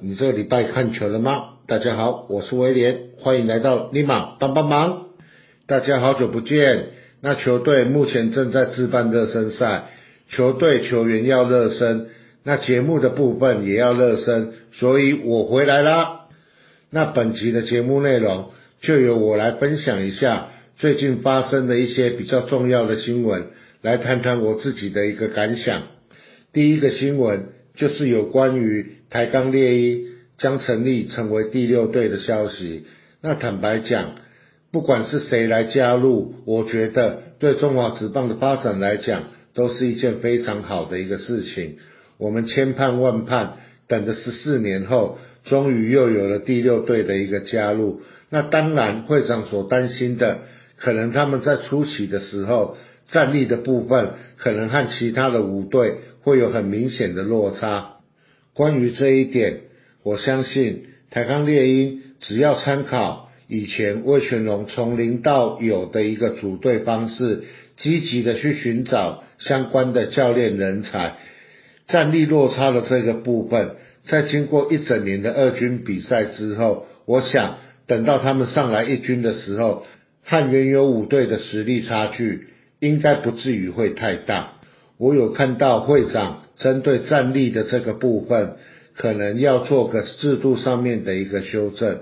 你这个礼拜看球了吗？大家好，我是威廉，欢迎来到立马帮帮忙。大家好久不见。那球队目前正在自办热身赛，球队球员要热身，那节目的部分也要热身，所以我回来啦。那本集的节目内容就由我来分享一下最近发生的一些比较重要的新闻，来谈谈我自己的一个感想。第一个新闻。就是有关于台钢猎鹰将成立成为第六队的消息。那坦白讲，不管是谁来加入，我觉得对中华职棒的发展来讲，都是一件非常好的一个事情。我们千盼万盼，等了十四年后，终于又有了第六队的一个加入。那当然，会长所担心的，可能他们在初期的时候，战力的部分，可能和其他的五队。会有很明显的落差。关于这一点，我相信台钢猎鹰只要参考以前魏全龙从零到有的一个组队方式，积极的去寻找相关的教练人才，战力落差的这个部分，在经过一整年的二军比赛之后，我想等到他们上来一军的时候，和原有五队的实力差距，应该不至于会太大。我有看到会长针对战力的这个部分，可能要做个制度上面的一个修正。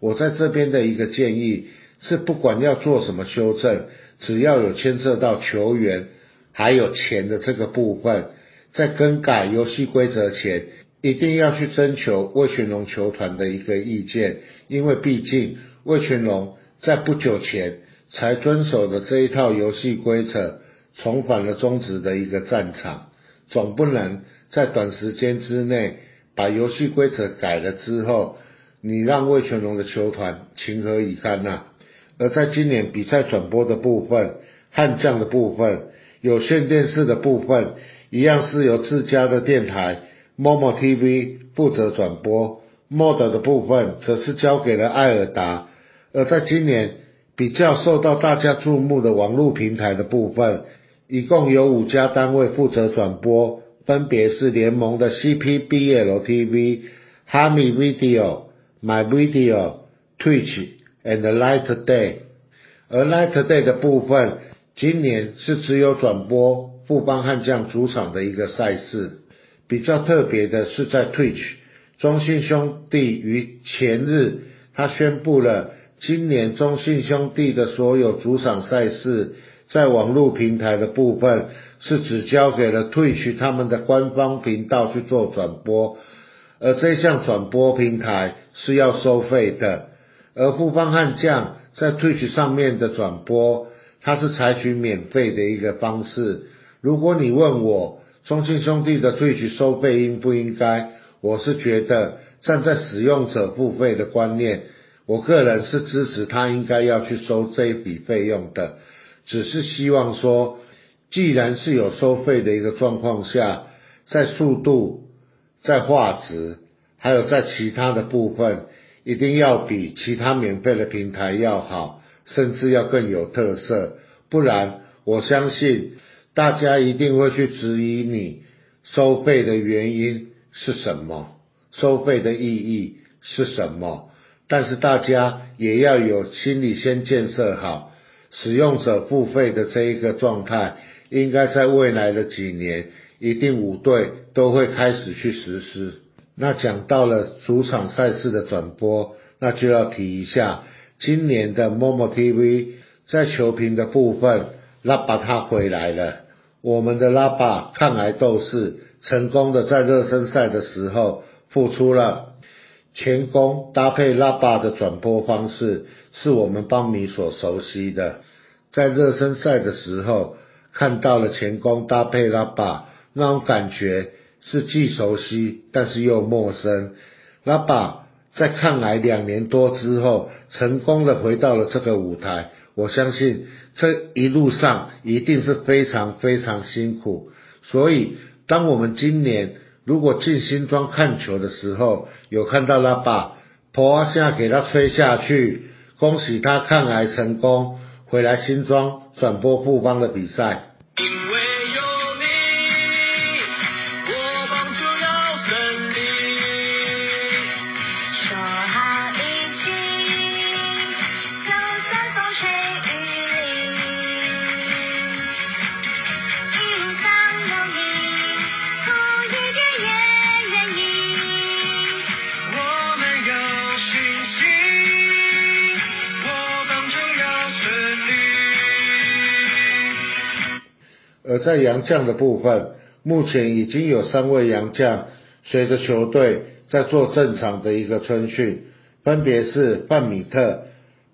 我在这边的一个建议是，不管要做什么修正，只要有牵涉到球员还有钱的这个部分，在更改游戏规则前，一定要去征求魏全龙球团的一个意见，因为毕竟魏全龙在不久前才遵守的这一套游戏规则。重返了中职的一个战场，总不能在短时间之内把游戏规则改了之后，你让魏全龙的球团情何以堪呐？而在今年比赛转播的部分，悍将的部分，有线电视的部分，一样是由自家的电台 Momo TV 负责转播，Mod 的部分则是交给了艾尔达。而在今年比较受到大家注目的网络平台的部分。一共有五家单位负责转播，分别是联盟的 CPBL TV、哈米 Video、My Video、Twitch and Light Day。而 Light Day 的部分，今年是只有转播富邦悍将主场的一个赛事。比较特别的是在 Twitch，中信兄弟于前日，他宣布了今年中信兄弟的所有主场赛事。在网络平台的部分是只交给了 Twitch 他们的官方频道去做转播，而这项转播平台是要收费的。而富邦悍将在 Twitch 上面的转播，它是采取免费的一个方式。如果你问我中信兄弟的退取收费应不应该，我是觉得站在使用者付费的观念，我个人是支持他应该要去收这一笔费用的。只是希望说，既然是有收费的一个状况下，在速度、在画质，还有在其他的部分，一定要比其他免费的平台要好，甚至要更有特色。不然，我相信大家一定会去质疑你收费的原因是什么，收费的意义是什么。但是大家也要有心理先建设好。使用者付费的这一个状态，应该在未来的几年，一定五队都会开始去实施。那讲到了主场赛事的转播，那就要提一下今年的 Momo TV 在球评的部分，拉巴他回来了。我们的拉巴抗癌斗士，成功的在热身赛的时候付出了前攻搭配拉巴的转播方式。是我们邦迷所熟悉的，在热身赛的时候看到了前攻搭配拉巴，那种感觉是既熟悉但是又陌生。拉巴在抗癌两年多之后，成功的回到了这个舞台，我相信这一路上一定是非常非常辛苦。所以，当我们今年如果进新庄看球的时候，有看到拉巴，婆下给他吹下去。恭喜他抗癌成功，回来新庄转播富邦的比赛。在洋将的部分，目前已经有三位洋将随着球队在做正常的一个春训，分别是范米特、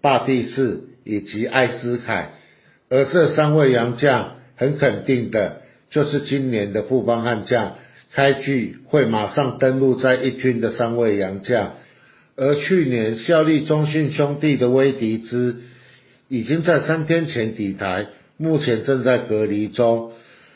巴蒂士以及艾斯凯。而这三位洋将很肯定的，就是今年的富邦悍将开局会马上登陆在一军的三位洋将。而去年效力中信兄弟的威迪兹，已经在三天前抵台，目前正在隔离中。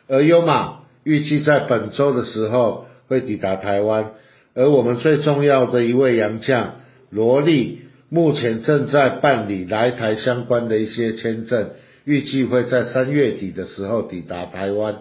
而优马预计在本周的时候会抵达台湾。而我们最重要的一位洋将罗莉，目前正在办理来台相关的一些签证，预计会在三月底的时候抵达台湾。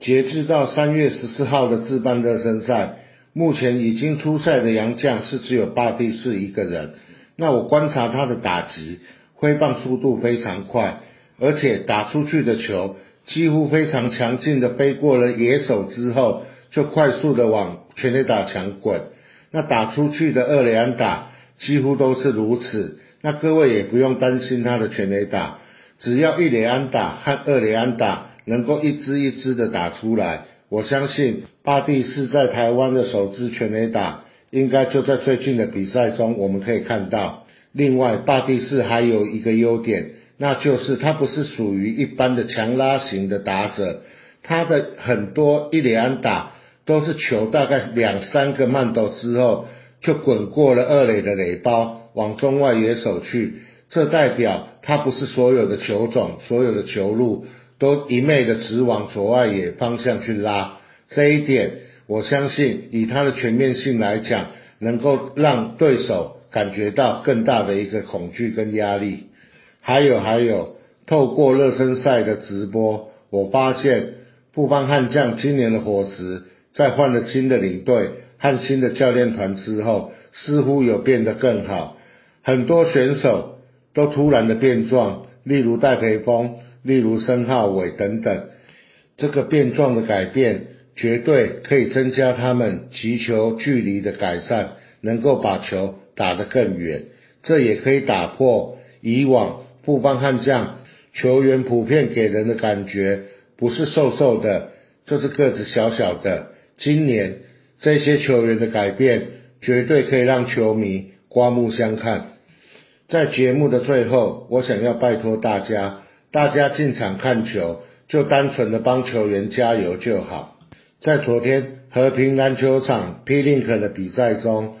截至到三月十四号的自办热身赛。目前已经出赛的洋将是只有巴蒂士一个人。那我观察他的打击，挥棒速度非常快，而且打出去的球几乎非常强劲的飞过了野手之后，就快速的往全垒打墙滚。那打出去的二垒安打几乎都是如此。那各位也不用担心他的全垒打，只要一垒安打和二垒安打能够一支一支的打出来。我相信巴蒂是在台湾的首支全垒打，应该就在最近的比赛中我们可以看到。另外，巴蒂是还有一个优点，那就是他不是属于一般的强拉型的打者，他的很多一连打都是球大概两三个慢斗之后就滚过了二垒的垒包，往中外野手去。这代表他不是所有的球种、所有的球路。都一昧的直往左外野方向去拉，这一点我相信以他的全面性来讲，能够让对手感觉到更大的一个恐惧跟压力。还有还有，透过热身赛的直播，我发现布邦悍将今年的伙食，在换了新的领队和新的教练团之后，似乎有变得更好。很多选手都突然的变壮，例如戴培峰。例如申浩伟等等，这个变状的改变绝对可以增加他们击球距离的改善，能够把球打得更远。这也可以打破以往富邦悍将球员普遍给人的感觉，不是瘦瘦的，就是个子小小的。今年这些球员的改变，绝对可以让球迷刮目相看。在节目的最后，我想要拜托大家。大家进场看球，就单纯的帮球员加油就好。在昨天和平篮球场 P Link 的比赛中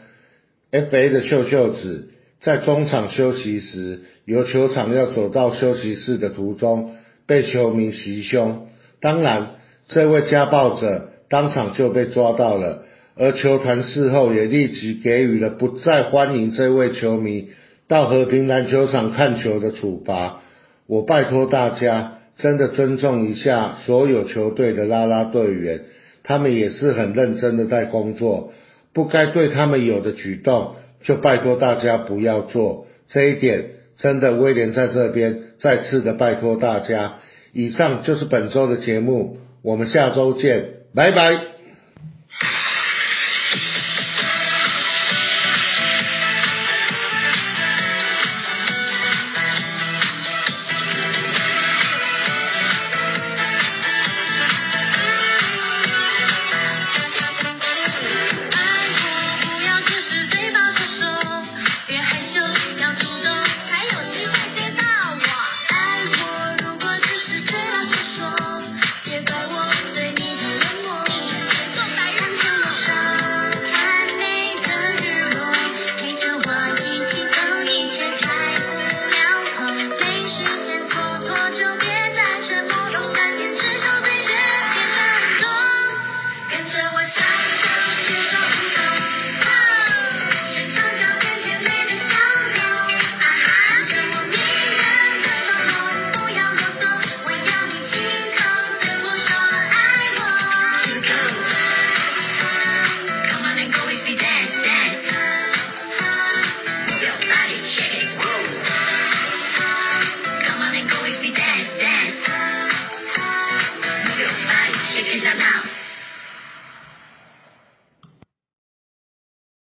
，FA 的秀秀子在中场休息时，由球场要走到休息室的途中，被球迷袭胸。当然，这位家暴者当场就被抓到了，而球团事后也立即给予了不再欢迎这位球迷到和平篮球场看球的处罚。我拜托大家，真的尊重一下所有球队的啦啦队员，他们也是很认真的在工作，不该对他们有的举动，就拜托大家不要做。这一点真的，威廉在这边再次的拜托大家。以上就是本周的节目，我们下周见，拜拜。